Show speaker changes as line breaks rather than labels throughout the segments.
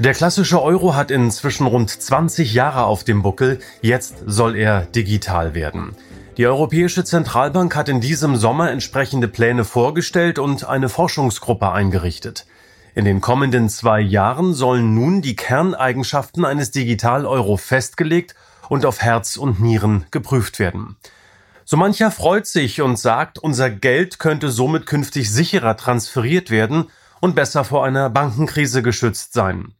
Der klassische Euro hat inzwischen rund 20 Jahre auf dem Buckel, jetzt soll er digital werden. Die Europäische Zentralbank hat in diesem Sommer entsprechende Pläne vorgestellt und eine Forschungsgruppe eingerichtet. In den kommenden zwei Jahren sollen nun die Kerneigenschaften eines Digital-Euro festgelegt und auf Herz und Nieren geprüft werden. So mancher freut sich und sagt, unser Geld könnte somit künftig sicherer transferiert werden und besser vor einer Bankenkrise geschützt sein.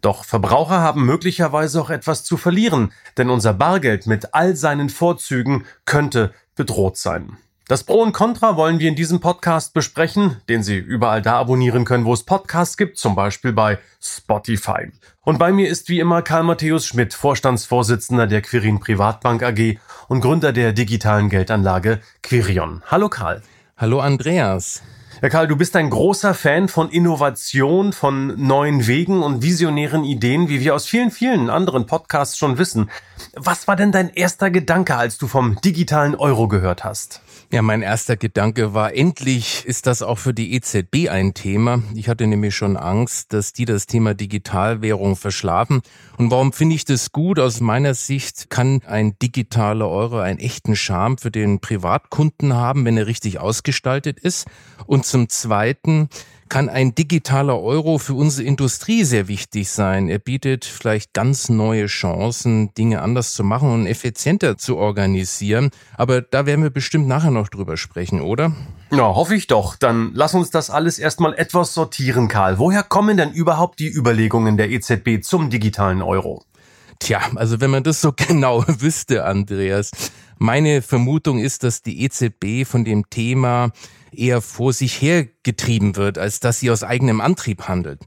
Doch Verbraucher haben möglicherweise auch etwas zu verlieren, denn unser Bargeld mit all seinen Vorzügen könnte bedroht sein. Das Pro und Contra wollen wir in diesem Podcast besprechen, den Sie überall da abonnieren können, wo es Podcasts gibt, zum Beispiel bei Spotify. Und bei mir ist wie immer Karl Matthäus Schmidt, Vorstandsvorsitzender der Quirin Privatbank AG und Gründer der digitalen Geldanlage Quirion. Hallo Karl.
Hallo Andreas.
Herr Karl, du bist ein großer Fan von Innovation, von neuen Wegen und visionären Ideen, wie wir aus vielen, vielen anderen Podcasts schon wissen. Was war denn dein erster Gedanke, als du vom digitalen Euro gehört hast?
Ja, mein erster Gedanke war, endlich ist das auch für die EZB ein Thema. Ich hatte nämlich schon Angst, dass die das Thema Digitalwährung verschlafen. Und warum finde ich das gut? Aus meiner Sicht kann ein digitaler Euro einen echten Charme für den Privatkunden haben, wenn er richtig ausgestaltet ist. Und zum Zweiten kann ein digitaler Euro für unsere Industrie sehr wichtig sein. Er bietet vielleicht ganz neue Chancen, Dinge anders zu machen und effizienter zu organisieren. Aber da werden wir bestimmt nachher noch drüber sprechen, oder?
Ja, hoffe ich doch. Dann lass uns das alles erstmal etwas sortieren, Karl. Woher kommen denn überhaupt die Überlegungen der EZB zum digitalen Euro?
Tja, also wenn man das so genau wüsste, Andreas. Meine Vermutung ist, dass die EZB von dem Thema eher vor sich her getrieben wird, als dass sie aus eigenem Antrieb handelt.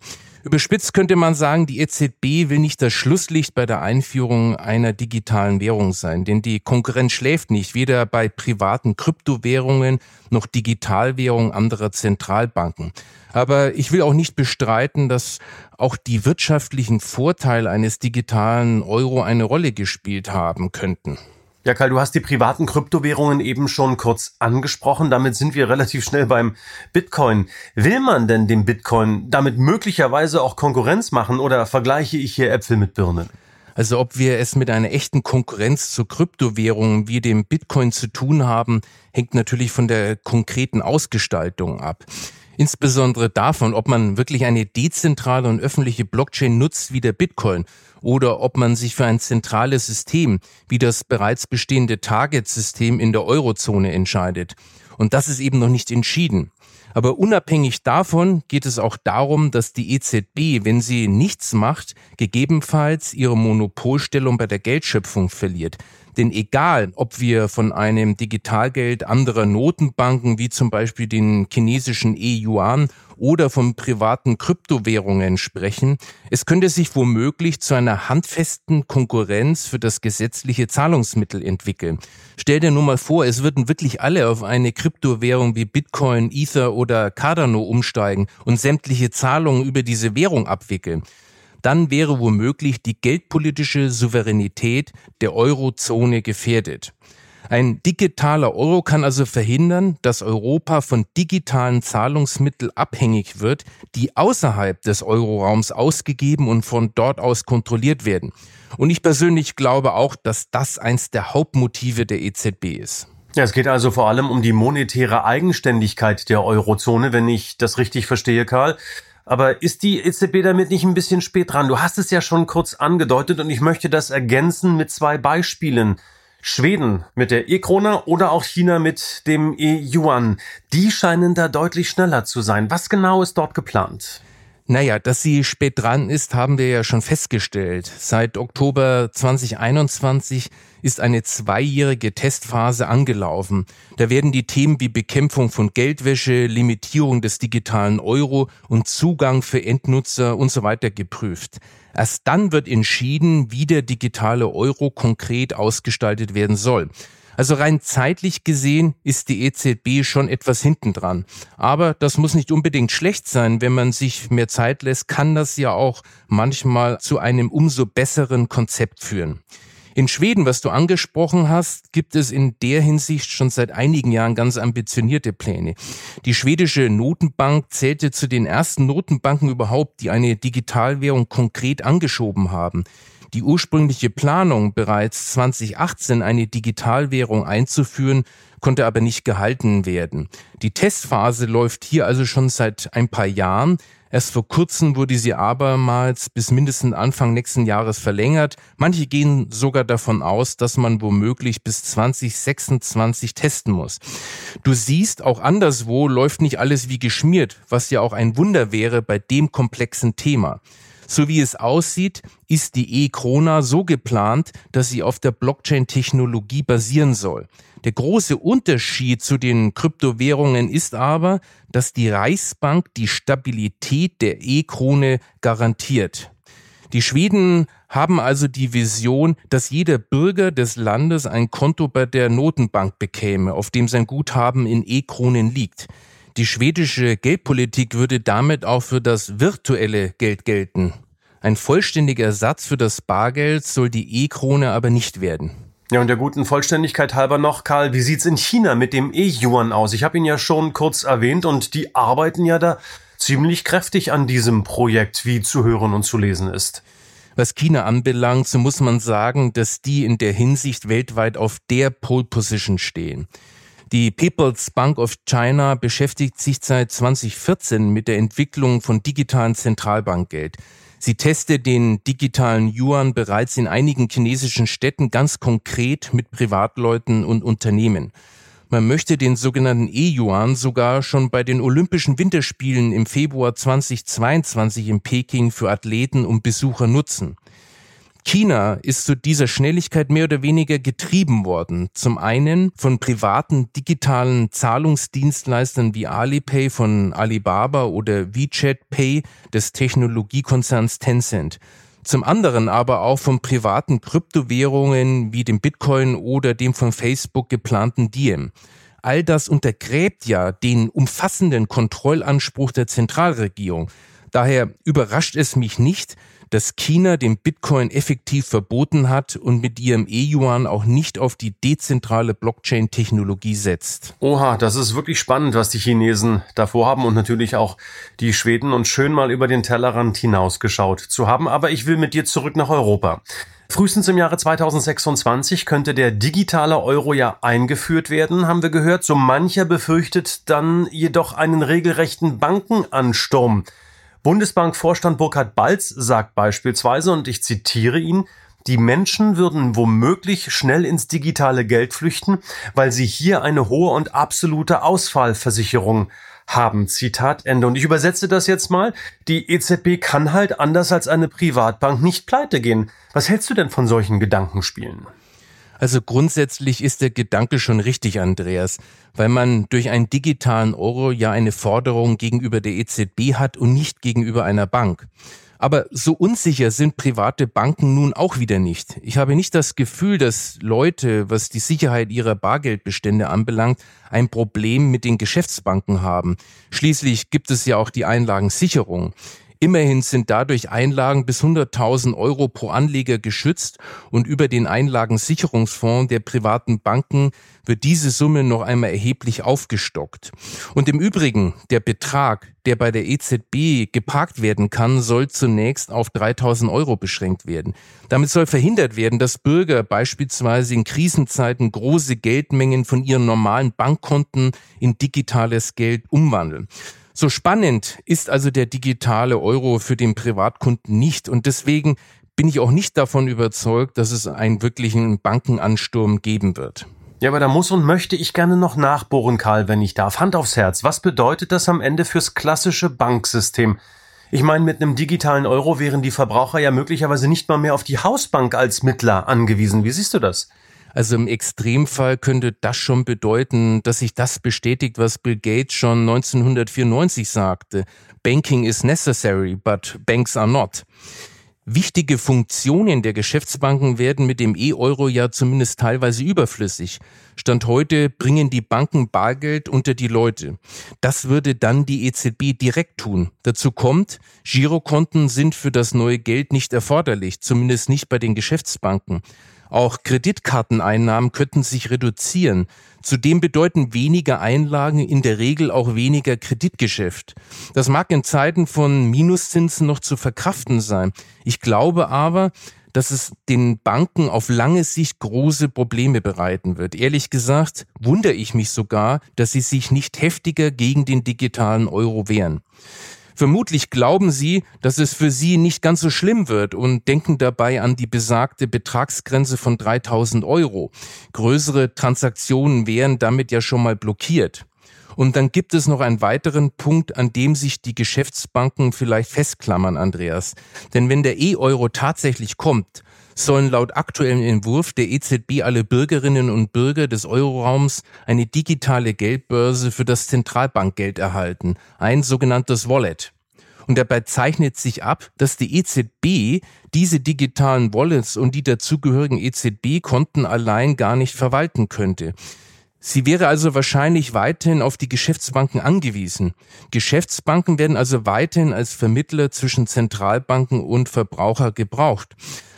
Überspitzt könnte man sagen, die EZB will nicht das Schlusslicht bei der Einführung einer digitalen Währung sein, denn die Konkurrenz schläft nicht, weder bei privaten Kryptowährungen noch Digitalwährungen anderer Zentralbanken. Aber ich will auch nicht bestreiten, dass auch die wirtschaftlichen Vorteile eines digitalen Euro eine Rolle gespielt haben könnten.
Ja, Karl, du hast die privaten Kryptowährungen eben schon kurz angesprochen. Damit sind wir relativ schnell beim Bitcoin. Will man denn dem Bitcoin damit möglicherweise auch Konkurrenz machen oder vergleiche ich hier Äpfel mit Birnen?
Also ob wir es mit einer echten Konkurrenz zur Kryptowährung wie dem Bitcoin zu tun haben, hängt natürlich von der konkreten Ausgestaltung ab. Insbesondere davon, ob man wirklich eine dezentrale und öffentliche Blockchain nutzt wie der Bitcoin oder ob man sich für ein zentrales System wie das bereits bestehende Target-System in der Eurozone entscheidet. Und das ist eben noch nicht entschieden. Aber unabhängig davon geht es auch darum, dass die EZB, wenn sie nichts macht, gegebenenfalls ihre Monopolstellung bei der Geldschöpfung verliert. Denn egal, ob wir von einem Digitalgeld anderer Notenbanken wie zum Beispiel den chinesischen E-Yuan oder von privaten Kryptowährungen sprechen, es könnte sich womöglich zu einer handfesten Konkurrenz für das gesetzliche Zahlungsmittel entwickeln. Stell dir nur mal vor, es würden wirklich alle auf eine Kryptowährung wie Bitcoin, Ether oder Cardano umsteigen und sämtliche Zahlungen über diese Währung abwickeln dann wäre womöglich die geldpolitische Souveränität der Eurozone gefährdet. Ein digitaler Euro kann also verhindern, dass Europa von digitalen Zahlungsmitteln abhängig wird, die außerhalb des Euroraums ausgegeben und von dort aus kontrolliert werden. Und ich persönlich glaube auch, dass das eins der Hauptmotive der EZB ist.
Ja, es geht also vor allem um die monetäre Eigenständigkeit der Eurozone, wenn ich das richtig verstehe, Karl. Aber ist die EZB damit nicht ein bisschen spät dran? Du hast es ja schon kurz angedeutet und ich möchte das ergänzen mit zwei Beispielen. Schweden mit der E-Krone oder auch China mit dem E-Yuan. Die scheinen da deutlich schneller zu sein. Was genau ist dort geplant?
Naja, dass sie spät dran ist, haben wir ja schon festgestellt. Seit Oktober 2021 ist eine zweijährige Testphase angelaufen. Da werden die Themen wie Bekämpfung von Geldwäsche, Limitierung des digitalen Euro und Zugang für Endnutzer und so weiter geprüft. Erst dann wird entschieden, wie der digitale Euro konkret ausgestaltet werden soll. Also rein zeitlich gesehen ist die EZB schon etwas hinten dran. Aber das muss nicht unbedingt schlecht sein. Wenn man sich mehr Zeit lässt, kann das ja auch manchmal zu einem umso besseren Konzept führen. In Schweden, was du angesprochen hast, gibt es in der Hinsicht schon seit einigen Jahren ganz ambitionierte Pläne. Die schwedische Notenbank zählte zu den ersten Notenbanken überhaupt, die eine Digitalwährung konkret angeschoben haben. Die ursprüngliche Planung, bereits 2018 eine Digitalwährung einzuführen, konnte aber nicht gehalten werden. Die Testphase läuft hier also schon seit ein paar Jahren. Erst vor kurzem wurde sie abermals bis mindestens Anfang nächsten Jahres verlängert. Manche gehen sogar davon aus, dass man womöglich bis 2026 testen muss. Du siehst, auch anderswo läuft nicht alles wie geschmiert, was ja auch ein Wunder wäre bei dem komplexen Thema. So wie es aussieht, ist die E-Krona so geplant, dass sie auf der Blockchain-Technologie basieren soll. Der große Unterschied zu den Kryptowährungen ist aber, dass die Reichsbank die Stabilität der E-Krone garantiert. Die Schweden haben also die Vision, dass jeder Bürger des Landes ein Konto bei der Notenbank bekäme, auf dem sein Guthaben in E-Kronen liegt. Die schwedische Geldpolitik würde damit auch für das virtuelle Geld gelten. Ein vollständiger Ersatz für das Bargeld soll die E-Krone aber nicht werden.
Ja, und der guten Vollständigkeit halber noch, Karl, wie sieht's in China mit dem E-Yuan aus? Ich habe ihn ja schon kurz erwähnt und die arbeiten ja da ziemlich kräftig an diesem Projekt, wie zu hören und zu lesen ist.
Was China anbelangt, so muss man sagen, dass die in der Hinsicht weltweit auf der Pole Position stehen. Die People's Bank of China beschäftigt sich seit 2014 mit der Entwicklung von digitalen Zentralbankgeld. Sie testet den digitalen Yuan bereits in einigen chinesischen Städten ganz konkret mit Privatleuten und Unternehmen. Man möchte den sogenannten E-Yuan sogar schon bei den Olympischen Winterspielen im Februar 2022 in Peking für Athleten und Besucher nutzen. China ist zu dieser Schnelligkeit mehr oder weniger getrieben worden. Zum einen von privaten digitalen Zahlungsdienstleistern wie Alipay von Alibaba oder WeChat Pay des Technologiekonzerns Tencent. Zum anderen aber auch von privaten Kryptowährungen wie dem Bitcoin oder dem von Facebook geplanten Diem. All das untergräbt ja den umfassenden Kontrollanspruch der Zentralregierung. Daher überrascht es mich nicht, dass China den Bitcoin effektiv verboten hat und mit ihrem E-Yuan auch nicht auf die dezentrale Blockchain-Technologie setzt.
Oha, das ist wirklich spannend, was die Chinesen davor haben und natürlich auch die Schweden und schön mal über den Tellerrand hinausgeschaut zu haben. Aber ich will mit dir zurück nach Europa. Frühestens im Jahre 2026 könnte der digitale Euro ja eingeführt werden, haben wir gehört. So mancher befürchtet dann jedoch einen regelrechten Bankenansturm. Bundesbankvorstand Burkhard Balz sagt beispielsweise, und ich zitiere ihn, die Menschen würden womöglich schnell ins digitale Geld flüchten, weil sie hier eine hohe und absolute Ausfallversicherung haben. Zitat Ende. Und ich übersetze das jetzt mal. Die EZB kann halt anders als eine Privatbank nicht pleite gehen. Was hältst du denn von solchen Gedankenspielen?
Also grundsätzlich ist der Gedanke schon richtig, Andreas, weil man durch einen digitalen Euro ja eine Forderung gegenüber der EZB hat und nicht gegenüber einer Bank. Aber so unsicher sind private Banken nun auch wieder nicht. Ich habe nicht das Gefühl, dass Leute, was die Sicherheit ihrer Bargeldbestände anbelangt, ein Problem mit den Geschäftsbanken haben. Schließlich gibt es ja auch die Einlagensicherung. Immerhin sind dadurch Einlagen bis 100.000 Euro pro Anleger geschützt und über den Einlagensicherungsfonds der privaten Banken wird diese Summe noch einmal erheblich aufgestockt. Und im Übrigen, der Betrag, der bei der EZB geparkt werden kann, soll zunächst auf 3000 Euro beschränkt werden. Damit soll verhindert werden, dass Bürger beispielsweise in Krisenzeiten große Geldmengen von ihren normalen Bankkonten in digitales Geld umwandeln. So spannend ist also der digitale Euro für den Privatkunden nicht und deswegen bin ich auch nicht davon überzeugt, dass es einen wirklichen Bankenansturm geben wird.
Ja, aber da muss und möchte ich gerne noch nachbohren, Karl, wenn ich darf. Hand aufs Herz. Was bedeutet das am Ende fürs klassische Banksystem? Ich meine, mit einem digitalen Euro wären die Verbraucher ja möglicherweise nicht mal mehr auf die Hausbank als Mittler angewiesen. Wie siehst du das?
Also im Extremfall könnte das schon bedeuten, dass sich das bestätigt, was Bill Gates schon 1994 sagte. Banking is necessary, but banks are not. Wichtige Funktionen der Geschäftsbanken werden mit dem E-Euro ja zumindest teilweise überflüssig. Stand heute bringen die Banken Bargeld unter die Leute. Das würde dann die EZB direkt tun. Dazu kommt, Girokonten sind für das neue Geld nicht erforderlich, zumindest nicht bei den Geschäftsbanken. Auch Kreditkarteneinnahmen könnten sich reduzieren. Zudem bedeuten weniger Einlagen in der Regel auch weniger Kreditgeschäft. Das mag in Zeiten von Minuszinsen noch zu verkraften sein. Ich glaube aber, dass es den Banken auf lange Sicht große Probleme bereiten wird. Ehrlich gesagt wundere ich mich sogar, dass sie sich nicht heftiger gegen den digitalen Euro wehren. Vermutlich glauben sie, dass es für sie nicht ganz so schlimm wird und denken dabei an die besagte Betragsgrenze von 3000 Euro. Größere Transaktionen wären damit ja schon mal blockiert. Und dann gibt es noch einen weiteren Punkt, an dem sich die Geschäftsbanken vielleicht festklammern, Andreas. Denn wenn der E-Euro tatsächlich kommt, sollen laut aktuellem Entwurf der EZB alle Bürgerinnen und Bürger des Euroraums eine digitale Geldbörse für das Zentralbankgeld erhalten, ein sogenanntes Wallet. Und dabei zeichnet sich ab, dass die EZB diese digitalen Wallets und die dazugehörigen EZB-Konten allein gar nicht verwalten könnte. Sie wäre also wahrscheinlich weiterhin auf die Geschäftsbanken angewiesen. Geschäftsbanken werden also weiterhin als Vermittler zwischen Zentralbanken und Verbraucher gebraucht.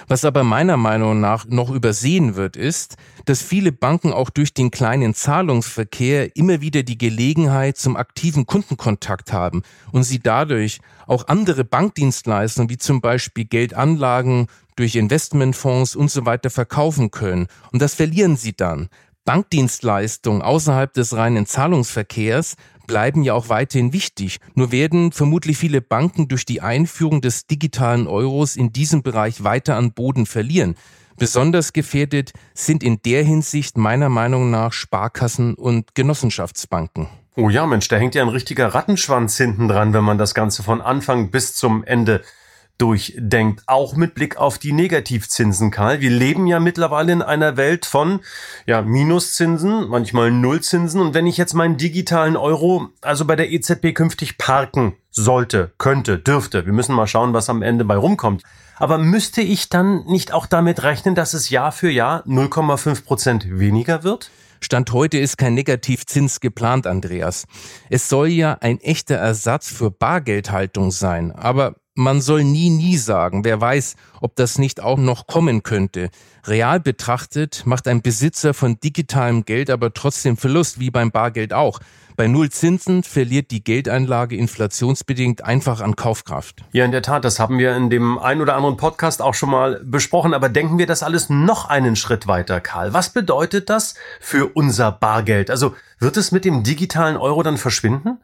Was aber meiner Meinung nach noch übersehen wird, ist, dass viele Banken auch durch den kleinen Zahlungsverkehr immer wieder die Gelegenheit zum aktiven Kundenkontakt haben und sie dadurch auch andere Bankdienstleistungen wie zum Beispiel Geldanlagen durch Investmentfonds und so weiter verkaufen können. Und das verlieren sie dann. Bankdienstleistungen außerhalb des reinen Zahlungsverkehrs bleiben ja auch weiterhin wichtig. Nur werden vermutlich viele Banken durch die Einführung des digitalen Euros in diesem Bereich weiter an Boden verlieren. Besonders gefährdet sind in der Hinsicht meiner Meinung nach Sparkassen und Genossenschaftsbanken.
Oh ja, Mensch, da hängt ja ein richtiger Rattenschwanz hinten dran, wenn man das Ganze von Anfang bis zum Ende durchdenkt. Auch mit Blick auf die Negativzinsen, Karl. Wir leben ja mittlerweile in einer Welt von ja, Minuszinsen, manchmal Nullzinsen. Und wenn ich jetzt meinen digitalen Euro also bei der EZB künftig parken sollte, könnte, dürfte, wir müssen mal schauen, was am Ende bei rumkommt. Aber müsste ich dann nicht auch damit rechnen, dass es Jahr für Jahr 0,5 Prozent weniger wird?
Stand heute ist kein Negativzins geplant, Andreas. Es soll ja ein echter Ersatz für Bargeldhaltung sein. Aber man soll nie, nie sagen. Wer weiß, ob das nicht auch noch kommen könnte. Real betrachtet macht ein Besitzer von digitalem Geld aber trotzdem Verlust, wie beim Bargeld auch. Bei Null Zinsen verliert die Geldanlage inflationsbedingt einfach an Kaufkraft.
Ja, in der Tat, das haben wir in dem ein oder anderen Podcast auch schon mal besprochen. Aber denken wir das alles noch einen Schritt weiter, Karl. Was bedeutet das für unser Bargeld? Also wird es mit dem digitalen Euro dann verschwinden?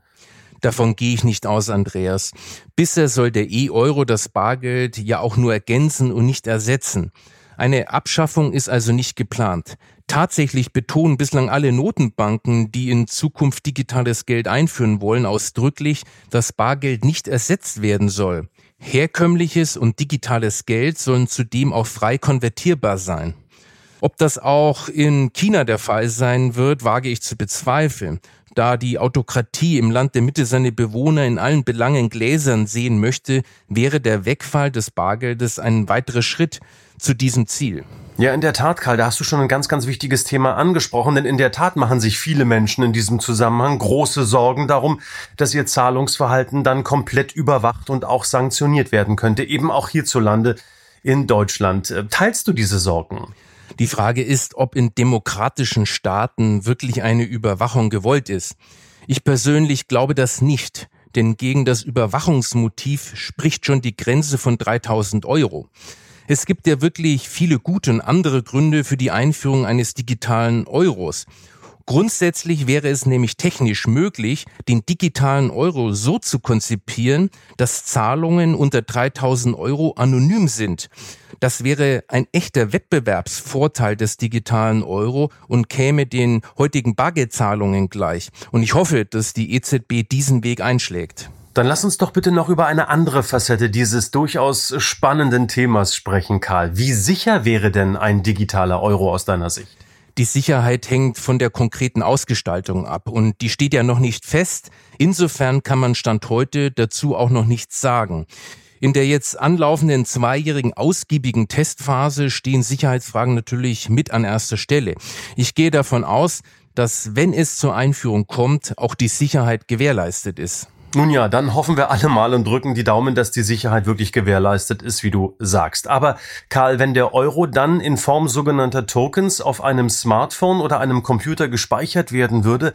Davon gehe ich nicht aus, Andreas. Bisher soll der E-Euro das Bargeld ja auch nur ergänzen und nicht ersetzen. Eine Abschaffung ist also nicht geplant. Tatsächlich betonen bislang alle Notenbanken, die in Zukunft digitales Geld einführen wollen, ausdrücklich, dass Bargeld nicht ersetzt werden soll. Herkömmliches und digitales Geld sollen zudem auch frei konvertierbar sein. Ob das auch in China der Fall sein wird, wage ich zu bezweifeln da die Autokratie im Land der Mitte seine Bewohner in allen Belangen gläsern sehen möchte, wäre der Wegfall des Bargeldes ein weiterer Schritt zu diesem Ziel.
Ja, in der Tat, Karl, da hast du schon ein ganz, ganz wichtiges Thema angesprochen, denn in der Tat machen sich viele Menschen in diesem Zusammenhang große Sorgen darum, dass ihr Zahlungsverhalten dann komplett überwacht und auch sanktioniert werden könnte, eben auch hierzulande in Deutschland. Teilst du diese Sorgen?
Die Frage ist, ob in demokratischen Staaten wirklich eine Überwachung gewollt ist. Ich persönlich glaube das nicht, denn gegen das Überwachungsmotiv spricht schon die Grenze von 3000 Euro. Es gibt ja wirklich viele gute und andere Gründe für die Einführung eines digitalen Euros. Grundsätzlich wäre es nämlich technisch möglich, den digitalen Euro so zu konzipieren, dass Zahlungen unter 3000 Euro anonym sind. Das wäre ein echter Wettbewerbsvorteil des digitalen Euro und käme den heutigen Bargeldzahlungen gleich. Und ich hoffe, dass die EZB diesen Weg einschlägt.
Dann lass uns doch bitte noch über eine andere Facette dieses durchaus spannenden Themas sprechen, Karl. Wie sicher wäre denn ein digitaler Euro aus deiner Sicht?
Die Sicherheit hängt von der konkreten Ausgestaltung ab und die steht ja noch nicht fest. Insofern kann man Stand heute dazu auch noch nichts sagen. In der jetzt anlaufenden zweijährigen ausgiebigen Testphase stehen Sicherheitsfragen natürlich mit an erster Stelle. Ich gehe davon aus, dass wenn es zur Einführung kommt, auch die Sicherheit gewährleistet ist.
Nun ja, dann hoffen wir alle mal und drücken die Daumen, dass die Sicherheit wirklich gewährleistet ist, wie du sagst. Aber Karl, wenn der Euro dann in Form sogenannter Tokens auf einem Smartphone oder einem Computer gespeichert werden würde,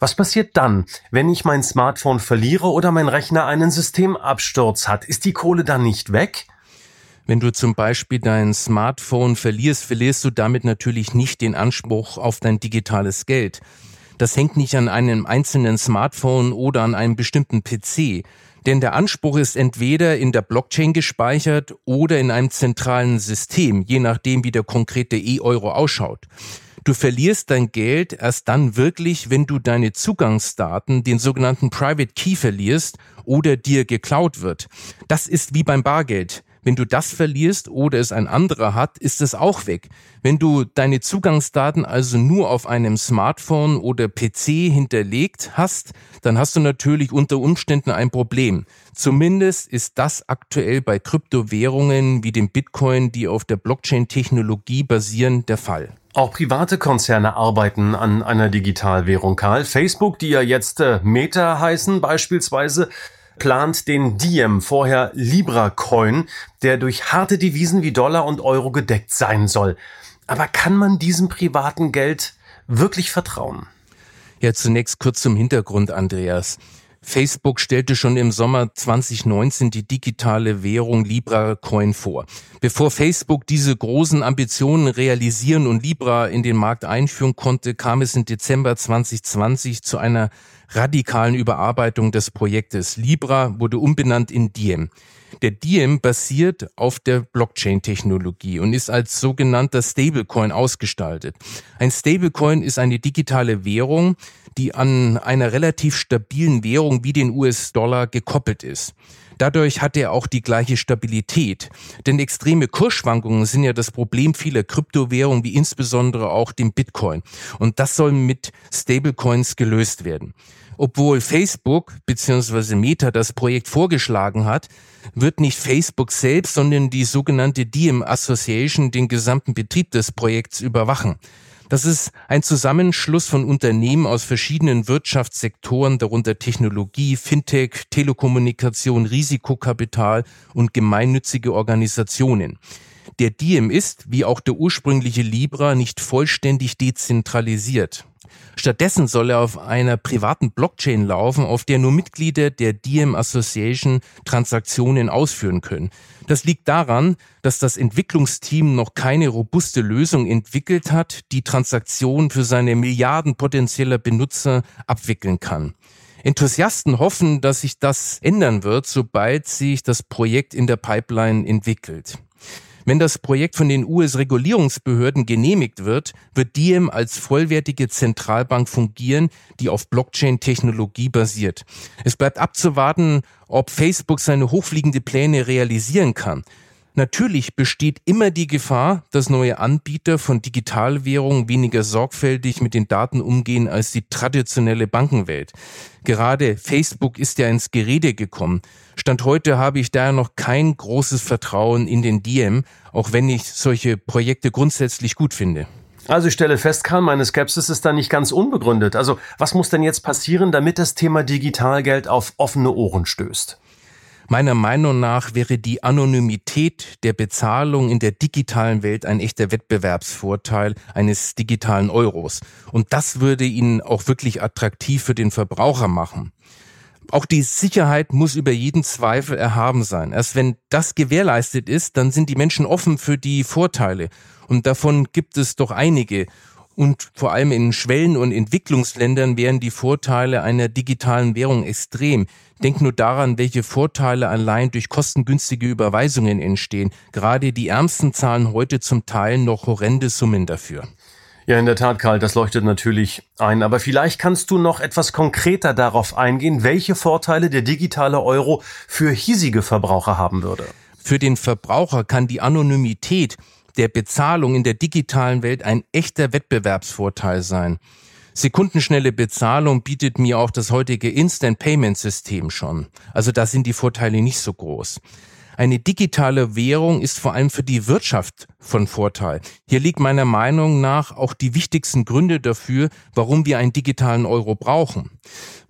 was passiert dann, wenn ich mein Smartphone verliere oder mein Rechner einen Systemabsturz hat? Ist die Kohle dann nicht weg?
Wenn du zum Beispiel dein Smartphone verlierst, verlierst du damit natürlich nicht den Anspruch auf dein digitales Geld. Das hängt nicht an einem einzelnen Smartphone oder an einem bestimmten PC. Denn der Anspruch ist entweder in der Blockchain gespeichert oder in einem zentralen System, je nachdem, wie der konkrete E-Euro ausschaut. Du verlierst dein Geld erst dann wirklich, wenn du deine Zugangsdaten, den sogenannten Private Key verlierst oder dir geklaut wird. Das ist wie beim Bargeld. Wenn du das verlierst oder es ein anderer hat, ist es auch weg. Wenn du deine Zugangsdaten also nur auf einem Smartphone oder PC hinterlegt hast, dann hast du natürlich unter Umständen ein Problem. Zumindest ist das aktuell bei Kryptowährungen wie dem Bitcoin, die auf der Blockchain-Technologie basieren, der Fall.
Auch private Konzerne arbeiten an einer Digitalwährung, Karl. Facebook, die ja jetzt äh, Meta heißen beispielsweise, plant den Diem, vorher Libra Coin, der durch harte Devisen wie Dollar und Euro gedeckt sein soll. Aber kann man diesem privaten Geld wirklich vertrauen?
Ja, zunächst kurz zum Hintergrund, Andreas. Facebook stellte schon im Sommer 2019 die digitale Währung Libra Coin vor. Bevor Facebook diese großen Ambitionen realisieren und Libra in den Markt einführen konnte, kam es im Dezember 2020 zu einer radikalen Überarbeitung des Projektes. Libra wurde umbenannt in Diem. Der Diem basiert auf der Blockchain-Technologie und ist als sogenannter Stablecoin ausgestaltet. Ein Stablecoin ist eine digitale Währung, die an einer relativ stabilen Währung wie den US-Dollar gekoppelt ist. Dadurch hat er auch die gleiche Stabilität. Denn extreme Kursschwankungen sind ja das Problem vieler Kryptowährungen, wie insbesondere auch dem Bitcoin. Und das soll mit Stablecoins gelöst werden. Obwohl Facebook bzw. Meta das Projekt vorgeschlagen hat, wird nicht Facebook selbst, sondern die sogenannte Diem Association den gesamten Betrieb des Projekts überwachen. Das ist ein Zusammenschluss von Unternehmen aus verschiedenen Wirtschaftssektoren, darunter Technologie, Fintech, Telekommunikation, Risikokapital und gemeinnützige Organisationen. Der Diem ist, wie auch der ursprüngliche Libra, nicht vollständig dezentralisiert. Stattdessen soll er auf einer privaten Blockchain laufen, auf der nur Mitglieder der Diem Association Transaktionen ausführen können. Das liegt daran, dass das Entwicklungsteam noch keine robuste Lösung entwickelt hat, die Transaktionen für seine Milliarden potenzieller Benutzer abwickeln kann. Enthusiasten hoffen, dass sich das ändern wird, sobald sich das Projekt in der Pipeline entwickelt. Wenn das Projekt von den US-Regulierungsbehörden genehmigt wird, wird Diem als vollwertige Zentralbank fungieren, die auf Blockchain-Technologie basiert. Es bleibt abzuwarten, ob Facebook seine hochfliegende Pläne realisieren kann. Natürlich besteht immer die Gefahr, dass neue Anbieter von Digitalwährungen weniger sorgfältig mit den Daten umgehen als die traditionelle Bankenwelt. Gerade Facebook ist ja ins Gerede gekommen. Stand heute habe ich daher noch kein großes Vertrauen in den Diem, auch wenn ich solche Projekte grundsätzlich gut finde.
Also ich stelle fest, Karl, meine Skepsis ist da nicht ganz unbegründet. Also was muss denn jetzt passieren, damit das Thema Digitalgeld auf offene Ohren stößt?
Meiner Meinung nach wäre die Anonymität der Bezahlung in der digitalen Welt ein echter Wettbewerbsvorteil eines digitalen Euros. Und das würde ihn auch wirklich attraktiv für den Verbraucher machen. Auch die Sicherheit muss über jeden Zweifel erhaben sein. Erst wenn das gewährleistet ist, dann sind die Menschen offen für die Vorteile. Und davon gibt es doch einige. Und vor allem in Schwellen- und Entwicklungsländern wären die Vorteile einer digitalen Währung extrem. Denk nur daran, welche Vorteile allein durch kostengünstige Überweisungen entstehen. Gerade die Ärmsten zahlen heute zum Teil noch horrende Summen dafür.
Ja, in der Tat, Karl, das leuchtet natürlich ein. Aber vielleicht kannst du noch etwas konkreter darauf eingehen, welche Vorteile der digitale Euro für hiesige Verbraucher haben würde.
Für den Verbraucher kann die Anonymität der Bezahlung in der digitalen Welt ein echter Wettbewerbsvorteil sein. Sekundenschnelle Bezahlung bietet mir auch das heutige Instant Payment System schon. Also da sind die Vorteile nicht so groß. Eine digitale Währung ist vor allem für die Wirtschaft von Vorteil. Hier liegt meiner Meinung nach auch die wichtigsten Gründe dafür, warum wir einen digitalen Euro brauchen.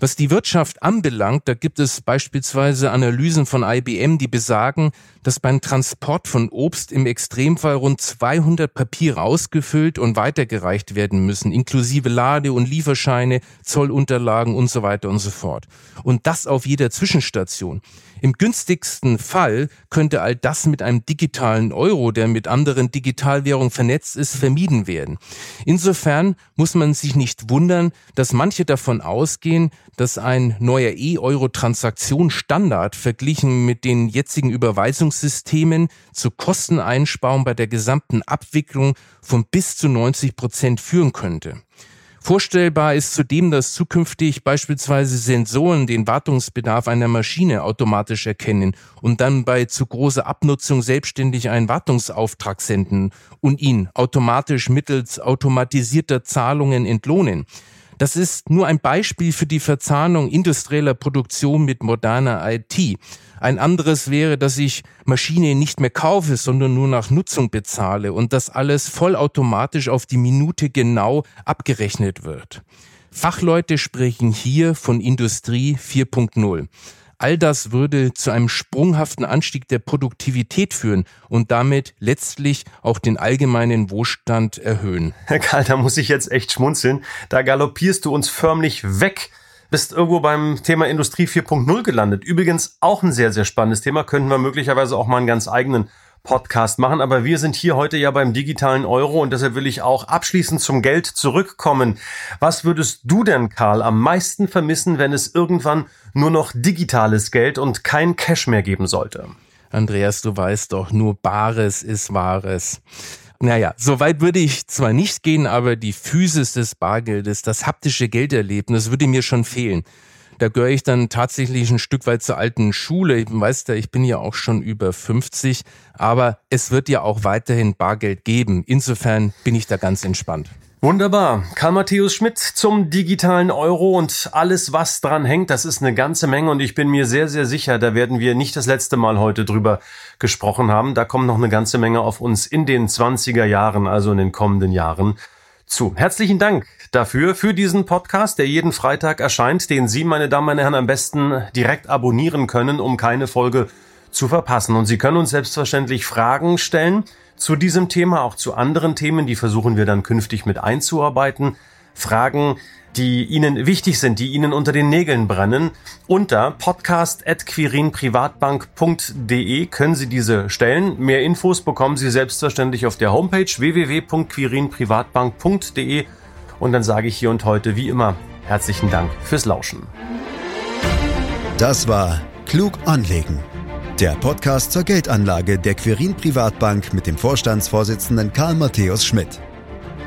Was die Wirtschaft anbelangt, da gibt es beispielsweise Analysen von IBM, die besagen, dass beim Transport von Obst im Extremfall rund 200 Papiere ausgefüllt und weitergereicht werden müssen, inklusive Lade- und Lieferscheine, Zollunterlagen und so weiter und so fort. Und das auf jeder Zwischenstation. Im günstigsten Fall könnte all das mit einem digitalen Euro, der mit anderen Digitalwährungen vernetzt ist, vermieden werden. Insofern muss man sich nicht wundern, dass manche davon ausgehen, dass ein neuer E-Euro-Transaktionsstandard verglichen mit den jetzigen Überweisungssystemen zu Kosteneinsparungen bei der gesamten Abwicklung von bis zu 90 Prozent führen könnte. Vorstellbar ist zudem, dass zukünftig beispielsweise Sensoren den Wartungsbedarf einer Maschine automatisch erkennen und dann bei zu großer Abnutzung selbstständig einen Wartungsauftrag senden und ihn automatisch mittels automatisierter Zahlungen entlohnen. Das ist nur ein Beispiel für die Verzahnung industrieller Produktion mit moderner IT. Ein anderes wäre, dass ich Maschine nicht mehr kaufe, sondern nur nach Nutzung bezahle und das alles vollautomatisch auf die Minute genau abgerechnet wird. Fachleute sprechen hier von Industrie 4.0. All das würde zu einem sprunghaften Anstieg der Produktivität führen und damit letztlich auch den allgemeinen Wohlstand erhöhen.
Herr Karl, da muss ich jetzt echt schmunzeln. Da galoppierst du uns förmlich weg. Bist irgendwo beim Thema Industrie 4.0 gelandet. Übrigens auch ein sehr, sehr spannendes Thema. Könnten wir möglicherweise auch mal einen ganz eigenen Podcast machen. Aber wir sind hier heute ja beim digitalen Euro und deshalb will ich auch abschließend zum Geld zurückkommen. Was würdest du denn, Karl, am meisten vermissen, wenn es irgendwann nur noch digitales Geld und kein Cash mehr geben sollte?
Andreas, du weißt doch, nur Bares ist Wahres. Naja, so weit würde ich zwar nicht gehen, aber die Physis des Bargeldes, das haptische Gelderlebnis würde mir schon fehlen da gehöre ich dann tatsächlich ein Stück weit zur alten Schule. Ich weiß ja, ich bin ja auch schon über 50, aber es wird ja auch weiterhin Bargeld geben. Insofern bin ich da ganz entspannt.
Wunderbar. Karl Matthäus Schmidt zum digitalen Euro und alles, was dran hängt, das ist eine ganze Menge und ich bin mir sehr, sehr sicher, da werden wir nicht das letzte Mal heute drüber gesprochen haben. Da kommt noch eine ganze Menge auf uns in den 20er Jahren, also in den kommenden Jahren zu. Herzlichen Dank dafür, für diesen Podcast, der jeden Freitag erscheint, den Sie, meine Damen, meine Herren, am besten direkt abonnieren können, um keine Folge zu verpassen. Und Sie können uns selbstverständlich Fragen stellen zu diesem Thema, auch zu anderen Themen, die versuchen wir dann künftig mit einzuarbeiten. Fragen, die Ihnen wichtig sind, die Ihnen unter den Nägeln brennen. Unter podcast.quirinprivatbank.de können Sie diese stellen. Mehr Infos bekommen Sie selbstverständlich auf der Homepage www.quirinprivatbank.de. Und dann sage ich hier und heute wie immer herzlichen Dank fürs Lauschen.
Das war Klug anlegen. Der Podcast zur Geldanlage der Quirin Privatbank mit dem Vorstandsvorsitzenden Karl Matthäus Schmidt.